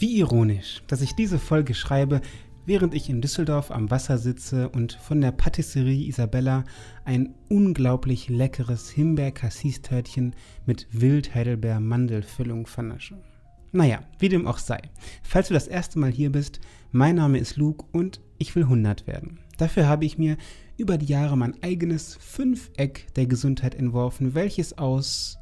Wie ironisch, dass ich diese Folge schreibe, während ich in Düsseldorf am Wasser sitze und von der Patisserie Isabella ein unglaublich leckeres Himbeer-Cassis-Törtchen mit Wild-Heidelbeer-Mandelfüllung vernasche. Naja, wie dem auch sei. Falls du das erste Mal hier bist, mein Name ist Luke und ich will 100 werden. Dafür habe ich mir über die Jahre mein eigenes Fünfeck der Gesundheit entworfen, welches aus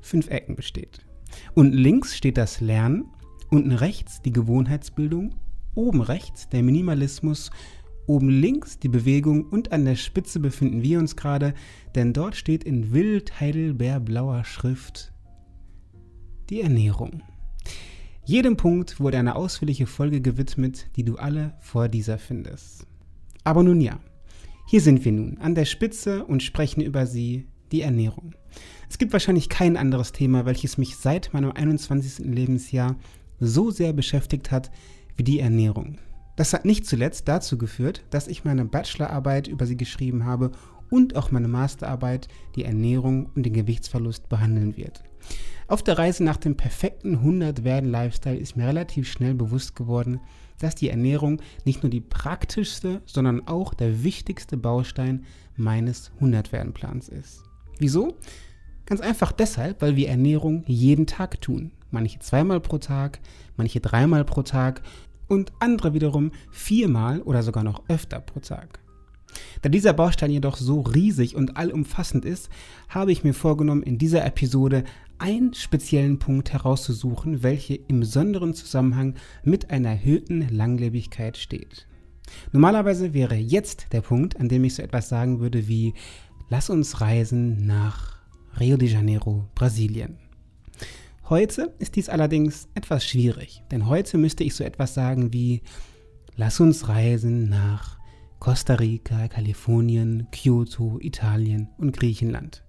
fünf Ecken besteht. Und links steht das Lernen, unten rechts die Gewohnheitsbildung, oben rechts der Minimalismus, oben links die Bewegung und an der Spitze befinden wir uns gerade, denn dort steht in wild heidelbeerblauer Schrift die Ernährung. Jedem Punkt wurde eine ausführliche Folge gewidmet, die du alle vor dieser findest. Aber nun ja, hier sind wir nun an der Spitze und sprechen über sie, die Ernährung. Es gibt wahrscheinlich kein anderes Thema, welches mich seit meinem 21. Lebensjahr so sehr beschäftigt hat wie die Ernährung. Das hat nicht zuletzt dazu geführt, dass ich meine Bachelorarbeit über sie geschrieben habe und auch meine Masterarbeit die Ernährung und den Gewichtsverlust behandeln wird. Auf der Reise nach dem perfekten 100 werden Lifestyle ist mir relativ schnell bewusst geworden, dass die Ernährung nicht nur die praktischste, sondern auch der wichtigste Baustein meines 100 werden Plans ist. Wieso? Ganz einfach deshalb, weil wir Ernährung jeden Tag tun. Manche zweimal pro Tag, manche dreimal pro Tag und andere wiederum viermal oder sogar noch öfter pro Tag. Da dieser Baustein jedoch so riesig und allumfassend ist, habe ich mir vorgenommen, in dieser Episode einen speziellen Punkt herauszusuchen, welche im besonderen Zusammenhang mit einer erhöhten Langlebigkeit steht. Normalerweise wäre jetzt der Punkt, an dem ich so etwas sagen würde wie Lass uns reisen nach Rio de Janeiro, Brasilien. Heute ist dies allerdings etwas schwierig, denn heute müsste ich so etwas sagen wie Lass uns reisen nach Costa Rica, Kalifornien, Kyoto, Italien und Griechenland.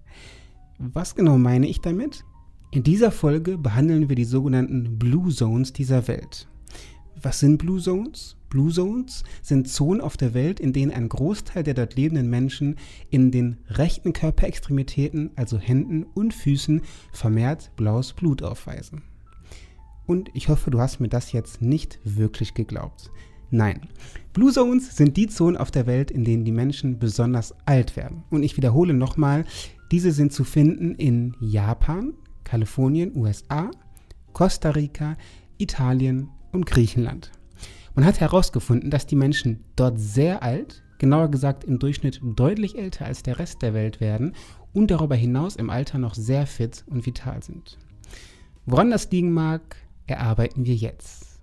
Was genau meine ich damit? In dieser Folge behandeln wir die sogenannten Blue Zones dieser Welt. Was sind Blue Zones? Blue Zones sind Zonen auf der Welt, in denen ein Großteil der dort lebenden Menschen in den rechten Körperextremitäten, also Händen und Füßen, vermehrt blaues Blut aufweisen. Und ich hoffe, du hast mir das jetzt nicht wirklich geglaubt. Nein. Blue Zones sind die Zonen auf der Welt, in denen die Menschen besonders alt werden. Und ich wiederhole nochmal, diese sind zu finden in Japan, Kalifornien, USA, Costa Rica, Italien und Griechenland. Man hat herausgefunden, dass die Menschen dort sehr alt, genauer gesagt im Durchschnitt deutlich älter als der Rest der Welt werden und darüber hinaus im Alter noch sehr fit und vital sind. Woran das liegen mag, erarbeiten wir jetzt.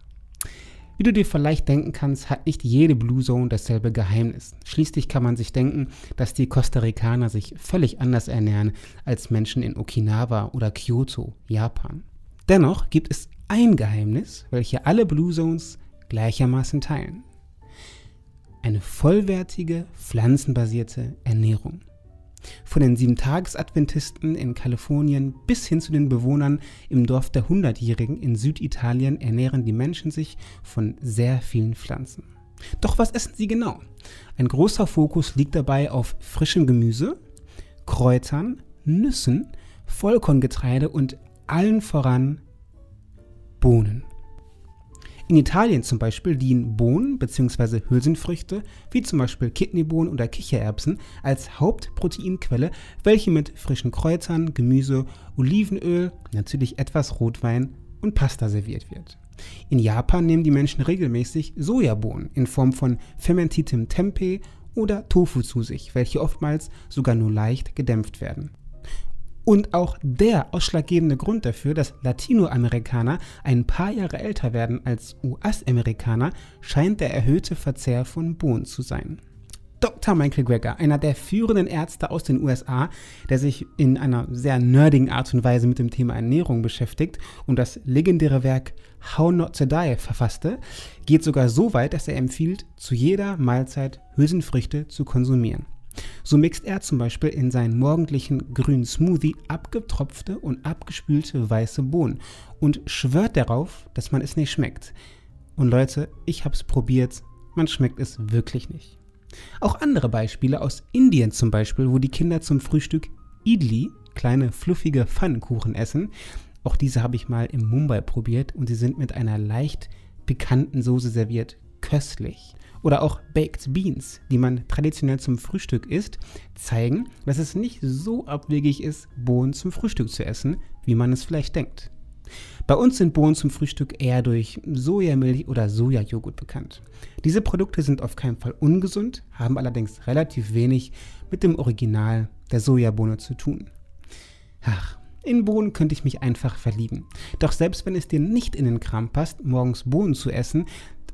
Wie du dir vielleicht denken kannst, hat nicht jede Blue Zone dasselbe Geheimnis. Schließlich kann man sich denken, dass die Costa Ricaner sich völlig anders ernähren als Menschen in Okinawa oder Kyoto, Japan. Dennoch gibt es ein Geheimnis, welche alle Blue Zones gleichermaßen teilen. Eine vollwertige, pflanzenbasierte Ernährung. Von den Sieben-Tages-Adventisten in Kalifornien bis hin zu den Bewohnern im Dorf der Hundertjährigen in Süditalien ernähren die Menschen sich von sehr vielen Pflanzen. Doch was essen sie genau? Ein großer Fokus liegt dabei auf frischem Gemüse, Kräutern, Nüssen, Vollkorngetreide und allen voran Bohnen. In Italien zum Beispiel dienen Bohnen bzw. Hülsenfrüchte, wie zum Beispiel Kidneybohnen oder Kichererbsen, als Hauptproteinquelle, welche mit frischen Kräutern, Gemüse, Olivenöl, natürlich etwas Rotwein und Pasta serviert wird. In Japan nehmen die Menschen regelmäßig Sojabohnen in Form von fermentiertem Tempeh oder Tofu zu sich, welche oftmals sogar nur leicht gedämpft werden. Und auch der ausschlaggebende Grund dafür, dass Latinoamerikaner ein paar Jahre älter werden als US-Amerikaner, scheint der erhöhte Verzehr von Bohnen zu sein. Dr. Michael Greger, einer der führenden Ärzte aus den USA, der sich in einer sehr nerdigen Art und Weise mit dem Thema Ernährung beschäftigt und das legendäre Werk How Not to Die verfasste, geht sogar so weit, dass er empfiehlt, zu jeder Mahlzeit Hülsenfrüchte zu konsumieren. So mixt er zum Beispiel in seinen morgendlichen grünen Smoothie abgetropfte und abgespülte weiße Bohnen und schwört darauf, dass man es nicht schmeckt. Und Leute, ich habe es probiert, man schmeckt es wirklich nicht. Auch andere Beispiele aus Indien zum Beispiel, wo die Kinder zum Frühstück Idli, kleine fluffige Pfannkuchen essen, Auch diese habe ich mal in Mumbai probiert und sie sind mit einer leicht pikanten Soße serviert. Köstlich. Oder auch Baked Beans, die man traditionell zum Frühstück isst, zeigen, dass es nicht so abwegig ist, Bohnen zum Frühstück zu essen, wie man es vielleicht denkt. Bei uns sind Bohnen zum Frühstück eher durch Sojamilch oder Sojajoghurt bekannt. Diese Produkte sind auf keinen Fall ungesund, haben allerdings relativ wenig mit dem Original der Sojabohne zu tun. Ach, in Bohnen könnte ich mich einfach verlieben. Doch selbst wenn es dir nicht in den Kram passt, morgens Bohnen zu essen,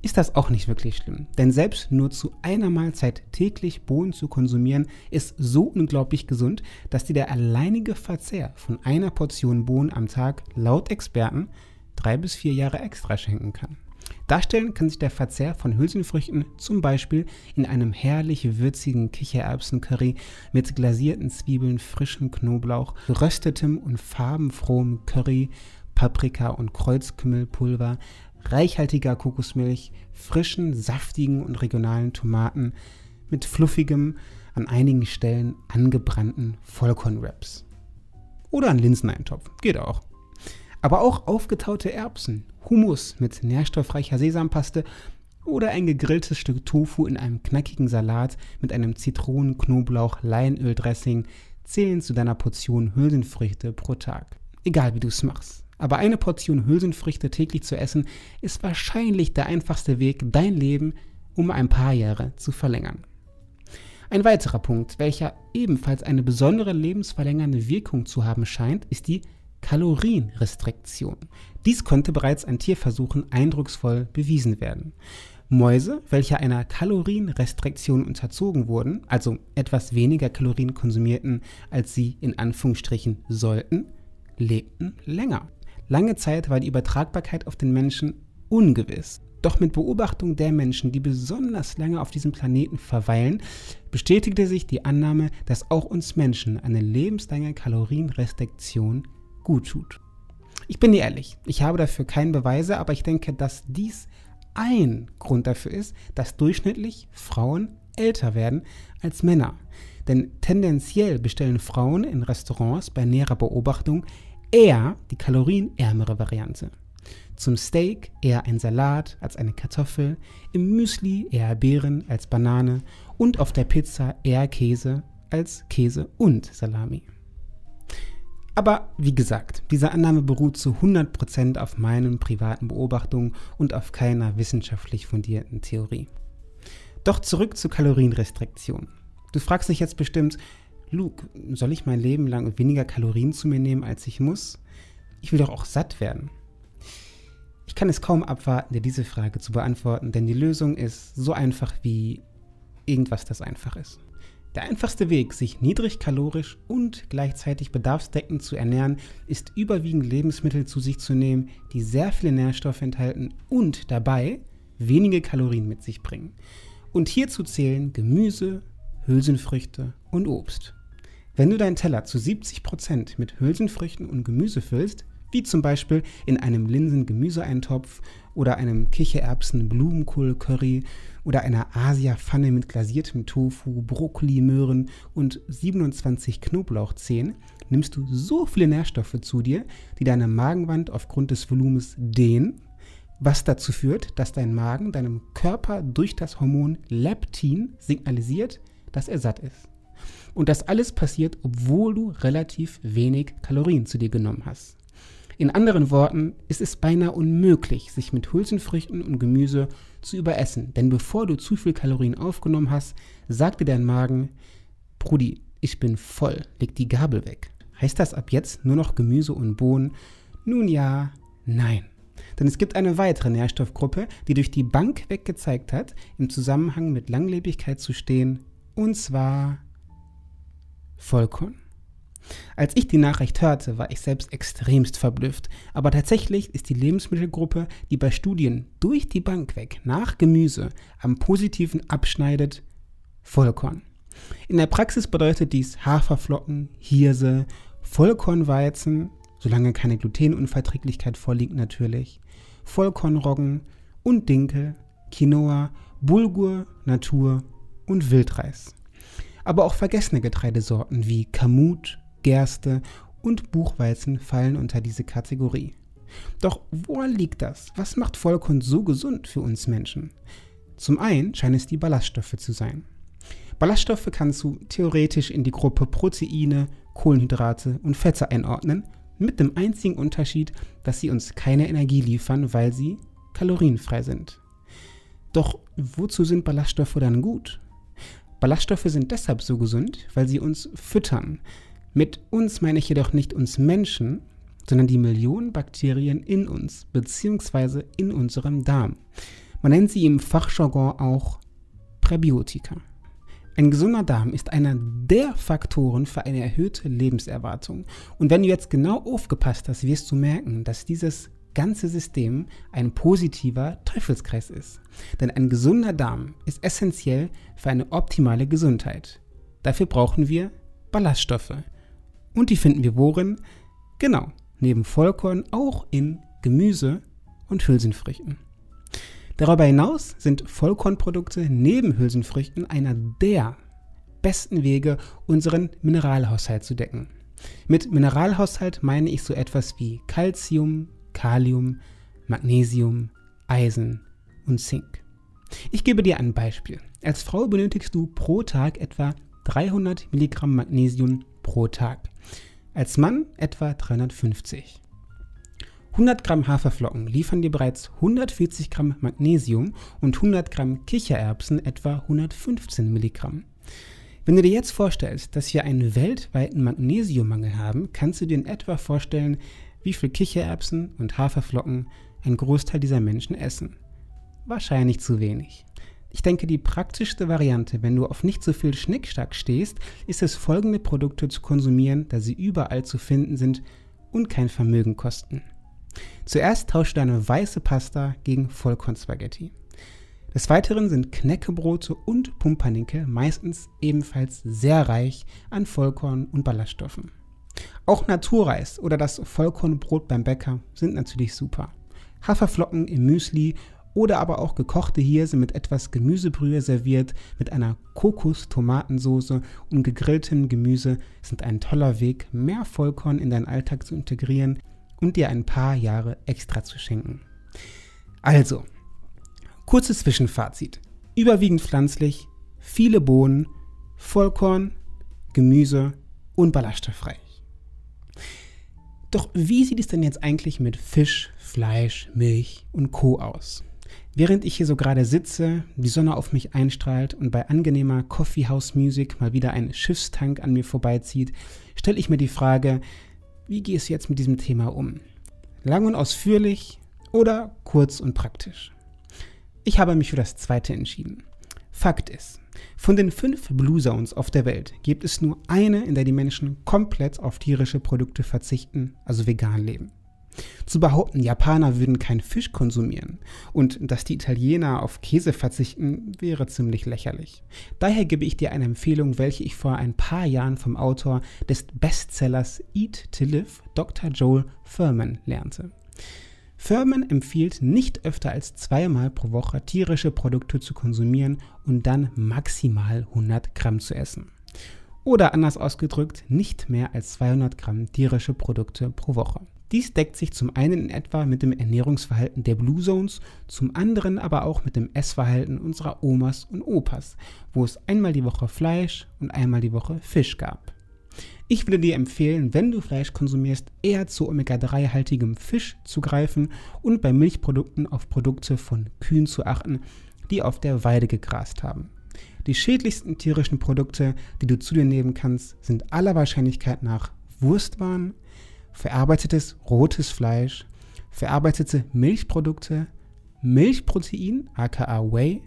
ist das auch nicht wirklich schlimm. Denn selbst nur zu einer Mahlzeit täglich Bohnen zu konsumieren, ist so unglaublich gesund, dass dir der alleinige Verzehr von einer Portion Bohnen am Tag laut Experten drei bis vier Jahre extra schenken kann. Darstellen kann sich der Verzehr von Hülsenfrüchten zum Beispiel in einem herrlich würzigen Kichererbsencurry mit glasierten Zwiebeln, frischem Knoblauch, geröstetem und farbenfrohem Curry, Paprika und Kreuzkümmelpulver, reichhaltiger Kokosmilch, frischen, saftigen und regionalen Tomaten mit fluffigem, an einigen Stellen angebrannten Vollkornwraps. Oder ein Linseneintopf, geht auch. Aber auch aufgetaute Erbsen, Hummus mit nährstoffreicher Sesampaste oder ein gegrilltes Stück Tofu in einem knackigen Salat mit einem Zitronen-, Knoblauch-, Leinöl-Dressing zählen zu deiner Portion Hülsenfrüchte pro Tag. Egal wie du es machst. Aber eine Portion Hülsenfrüchte täglich zu essen, ist wahrscheinlich der einfachste Weg, dein Leben um ein paar Jahre zu verlängern. Ein weiterer Punkt, welcher ebenfalls eine besondere lebensverlängernde Wirkung zu haben scheint, ist die Kalorienrestriktion. Dies konnte bereits an Tierversuchen eindrucksvoll bewiesen werden. Mäuse, welche einer Kalorienrestriktion unterzogen wurden, also etwas weniger Kalorien konsumierten, als sie in Anführungsstrichen sollten, lebten länger. Lange Zeit war die Übertragbarkeit auf den Menschen ungewiss. Doch mit Beobachtung der Menschen, die besonders lange auf diesem Planeten verweilen, bestätigte sich die Annahme, dass auch uns Menschen eine lebenslange Kalorienrestriktion gut tut. Ich bin ehrlich, ich habe dafür keine Beweise, aber ich denke, dass dies ein Grund dafür ist, dass durchschnittlich Frauen älter werden als Männer. Denn tendenziell bestellen Frauen in Restaurants bei näherer Beobachtung eher die kalorienärmere Variante. Zum Steak eher ein Salat als eine Kartoffel, im Müsli eher Beeren als Banane und auf der Pizza eher Käse als Käse und Salami. Aber wie gesagt, diese Annahme beruht zu 100% auf meinen privaten Beobachtungen und auf keiner wissenschaftlich fundierten Theorie. Doch zurück zur Kalorienrestriktion. Du fragst dich jetzt bestimmt, Luke, soll ich mein Leben lang weniger Kalorien zu mir nehmen, als ich muss? Ich will doch auch satt werden. Ich kann es kaum abwarten, dir diese Frage zu beantworten, denn die Lösung ist so einfach wie irgendwas, das einfach ist. Der einfachste Weg, sich niedrig kalorisch und gleichzeitig bedarfsdeckend zu ernähren, ist überwiegend Lebensmittel zu sich zu nehmen, die sehr viele Nährstoffe enthalten und dabei wenige Kalorien mit sich bringen. Und hierzu zählen Gemüse, Hülsenfrüchte und Obst. Wenn du deinen Teller zu 70% mit Hülsenfrüchten und Gemüse füllst, wie zum Beispiel in einem Linsen-Gemüseeintopf oder einem Kichererbsen-Blumenkohl-Curry oder einer Asia-Pfanne mit glasiertem Tofu, Brokkoli, Möhren und 27 Knoblauchzehen, nimmst du so viele Nährstoffe zu dir, die deine Magenwand aufgrund des Volumens dehnen, was dazu führt, dass dein Magen deinem Körper durch das Hormon Leptin signalisiert, dass er satt ist. Und das alles passiert, obwohl du relativ wenig Kalorien zu dir genommen hast. In anderen Worten ist es beinahe unmöglich, sich mit Hülsenfrüchten und Gemüse zu überessen. Denn bevor du zu viel Kalorien aufgenommen hast, sagte dein Magen, Brudi, ich bin voll, leg die Gabel weg. Heißt das ab jetzt nur noch Gemüse und Bohnen? Nun ja, nein. Denn es gibt eine weitere Nährstoffgruppe, die durch die Bank weg gezeigt hat, im Zusammenhang mit Langlebigkeit zu stehen, und zwar Vollkorn. Als ich die Nachricht hörte, war ich selbst extremst verblüfft. Aber tatsächlich ist die Lebensmittelgruppe, die bei Studien durch die Bank weg nach Gemüse am positiven abschneidet, Vollkorn. In der Praxis bedeutet dies Haferflocken, Hirse, Vollkornweizen, solange keine Glutenunverträglichkeit vorliegt natürlich, Vollkornroggen und Dinkel, Quinoa, Bulgur, Natur und Wildreis. Aber auch vergessene Getreidesorten wie Kamut, Gerste und Buchweizen fallen unter diese Kategorie. Doch woran liegt das? Was macht Vollkorn so gesund für uns Menschen? Zum einen scheinen es die Ballaststoffe zu sein. Ballaststoffe kannst du theoretisch in die Gruppe Proteine, Kohlenhydrate und Fette einordnen, mit dem einzigen Unterschied, dass sie uns keine Energie liefern, weil sie kalorienfrei sind. Doch wozu sind Ballaststoffe dann gut? Ballaststoffe sind deshalb so gesund, weil sie uns füttern. Mit uns meine ich jedoch nicht uns Menschen, sondern die Millionen Bakterien in uns bzw. in unserem Darm. Man nennt sie im Fachjargon auch Präbiotika. Ein gesunder Darm ist einer der Faktoren für eine erhöhte Lebenserwartung. Und wenn du jetzt genau aufgepasst hast, wirst du merken, dass dieses ganze System ein positiver Teufelskreis ist. Denn ein gesunder Darm ist essentiell für eine optimale Gesundheit. Dafür brauchen wir Ballaststoffe. Und die finden wir worin? Genau, neben Vollkorn auch in Gemüse und Hülsenfrüchten. Darüber hinaus sind Vollkornprodukte neben Hülsenfrüchten einer der besten Wege, unseren Mineralhaushalt zu decken. Mit Mineralhaushalt meine ich so etwas wie Calcium, Kalium, Magnesium, Eisen und Zink. Ich gebe dir ein Beispiel. Als Frau benötigst du pro Tag etwa 300 Milligramm Magnesium pro Tag. Als Mann etwa 350. 100 Gramm Haferflocken liefern dir bereits 140 Gramm Magnesium und 100 Gramm Kichererbsen etwa 115 Milligramm. Wenn du dir jetzt vorstellst, dass wir einen weltweiten Magnesiummangel haben, kannst du dir in etwa vorstellen, wie viel Kichererbsen und Haferflocken ein Großteil dieser Menschen essen. Wahrscheinlich zu wenig. Ich denke, die praktischste Variante, wenn du auf nicht so viel Schnickschnack stehst, ist es, folgende Produkte zu konsumieren, da sie überall zu finden sind und kein Vermögen kosten. Zuerst tausche deine weiße Pasta gegen Vollkornspaghetti. Des Weiteren sind Knäckebrote und Pumpernickel meistens ebenfalls sehr reich an Vollkorn und Ballaststoffen. Auch Naturreis oder das Vollkornbrot beim Bäcker sind natürlich super. Haferflocken im Müsli oder aber auch gekochte Hirse mit etwas Gemüsebrühe serviert, mit einer Kokos-Tomatensoße und gegrilltem Gemüse sind ein toller Weg, mehr Vollkorn in deinen Alltag zu integrieren und dir ein paar Jahre extra zu schenken. Also, kurzes Zwischenfazit. Überwiegend pflanzlich, viele Bohnen, Vollkorn, Gemüse und ballaststoffreich. Doch wie sieht es denn jetzt eigentlich mit Fisch, Fleisch, Milch und Co aus? Während ich hier so gerade sitze, die Sonne auf mich einstrahlt und bei angenehmer Coffeehouse Music mal wieder ein Schiffstank an mir vorbeizieht, stelle ich mir die Frage, wie gehst du jetzt mit diesem Thema um? Lang und ausführlich oder kurz und praktisch? Ich habe mich für das zweite entschieden. Fakt ist, von den fünf Blue Zones auf der Welt gibt es nur eine, in der die Menschen komplett auf tierische Produkte verzichten, also vegan leben. Zu behaupten, Japaner würden keinen Fisch konsumieren und dass die Italiener auf Käse verzichten, wäre ziemlich lächerlich. Daher gebe ich dir eine Empfehlung, welche ich vor ein paar Jahren vom Autor des Bestsellers Eat to Live, Dr. Joel Furman, lernte. Furman empfiehlt, nicht öfter als zweimal pro Woche tierische Produkte zu konsumieren und dann maximal 100 Gramm zu essen. Oder anders ausgedrückt, nicht mehr als 200 Gramm tierische Produkte pro Woche. Dies deckt sich zum einen in etwa mit dem Ernährungsverhalten der Blue Zones, zum anderen aber auch mit dem Essverhalten unserer Omas und Opas, wo es einmal die Woche Fleisch und einmal die Woche Fisch gab. Ich würde dir empfehlen, wenn du Fleisch konsumierst, eher zu Omega-3-haltigem Fisch zu greifen und bei Milchprodukten auf Produkte von Kühen zu achten, die auf der Weide gegrast haben. Die schädlichsten tierischen Produkte, die du zu dir nehmen kannst, sind aller Wahrscheinlichkeit nach Wurstwaren, verarbeitetes rotes Fleisch, verarbeitete Milchprodukte, Milchprotein, aka Whey,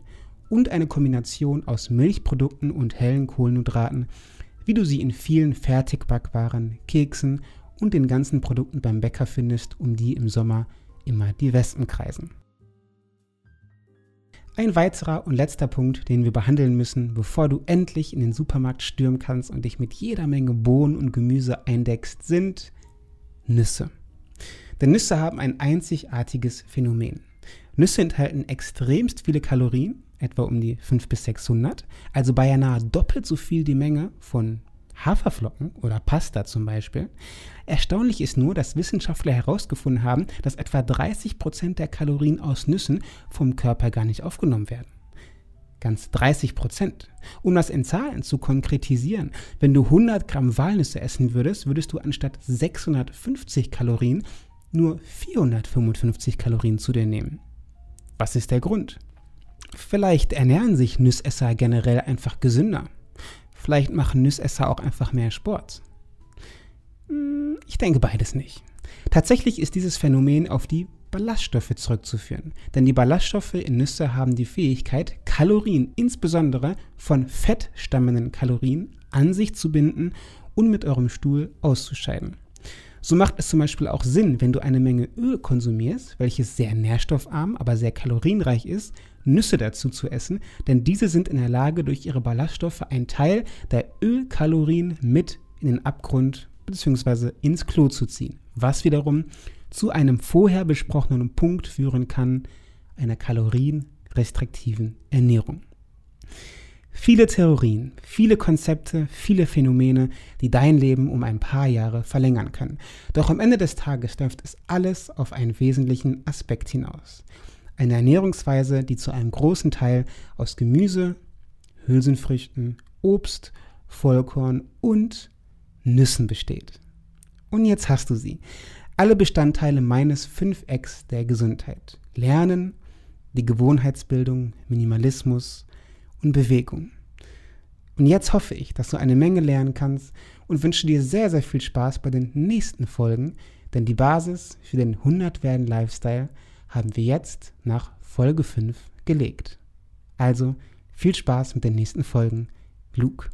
und eine Kombination aus Milchprodukten und hellen Kohlenhydraten, wie du sie in vielen Fertigbackwaren, Keksen und den ganzen Produkten beim Bäcker findest, um die im Sommer immer die Wespen kreisen. Ein weiterer und letzter Punkt, den wir behandeln müssen, bevor du endlich in den Supermarkt stürmen kannst und dich mit jeder Menge Bohnen und Gemüse eindeckst, sind Nüsse. Denn Nüsse haben ein einzigartiges Phänomen. Nüsse enthalten extremst viele Kalorien, etwa um die 500 bis 600, also beinahe doppelt so viel die Menge von Haferflocken oder Pasta zum Beispiel. Erstaunlich ist nur, dass Wissenschaftler herausgefunden haben, dass etwa 30 Prozent der Kalorien aus Nüssen vom Körper gar nicht aufgenommen werden. Ganz 30 Prozent. Um das in Zahlen zu konkretisieren, wenn du 100 Gramm Walnüsse essen würdest, würdest du anstatt 650 Kalorien nur 455 Kalorien zu dir nehmen. Was ist der Grund? Vielleicht ernähren sich Nüssesser generell einfach gesünder. Vielleicht machen Nüssesser auch einfach mehr Sport. Hm, ich denke beides nicht. Tatsächlich ist dieses Phänomen auf die Ballaststoffe zurückzuführen. Denn die Ballaststoffe in Nüsse haben die Fähigkeit, Kalorien, insbesondere von fettstammenden Kalorien, an sich zu binden und mit eurem Stuhl auszuscheiden. So macht es zum Beispiel auch Sinn, wenn du eine Menge Öl konsumierst, welches sehr nährstoffarm, aber sehr kalorienreich ist, Nüsse dazu zu essen, denn diese sind in der Lage, durch ihre Ballaststoffe einen Teil der Ölkalorien mit in den Abgrund bzw. ins Klo zu ziehen, was wiederum zu einem vorher besprochenen Punkt führen kann, einer kalorienrestriktiven Ernährung. Viele Theorien, viele Konzepte, viele Phänomene, die dein Leben um ein paar Jahre verlängern können. Doch am Ende des Tages läuft es alles auf einen wesentlichen Aspekt hinaus. Eine Ernährungsweise, die zu einem großen Teil aus Gemüse, Hülsenfrüchten, Obst, Vollkorn und Nüssen besteht. Und jetzt hast du sie alle Bestandteile meines Fünfecks der Gesundheit. Lernen, die Gewohnheitsbildung, Minimalismus und Bewegung. Und jetzt hoffe ich, dass du eine Menge lernen kannst und wünsche dir sehr, sehr viel Spaß bei den nächsten Folgen, denn die Basis für den 100 werden Lifestyle haben wir jetzt nach Folge 5 gelegt. Also viel Spaß mit den nächsten Folgen. Luke.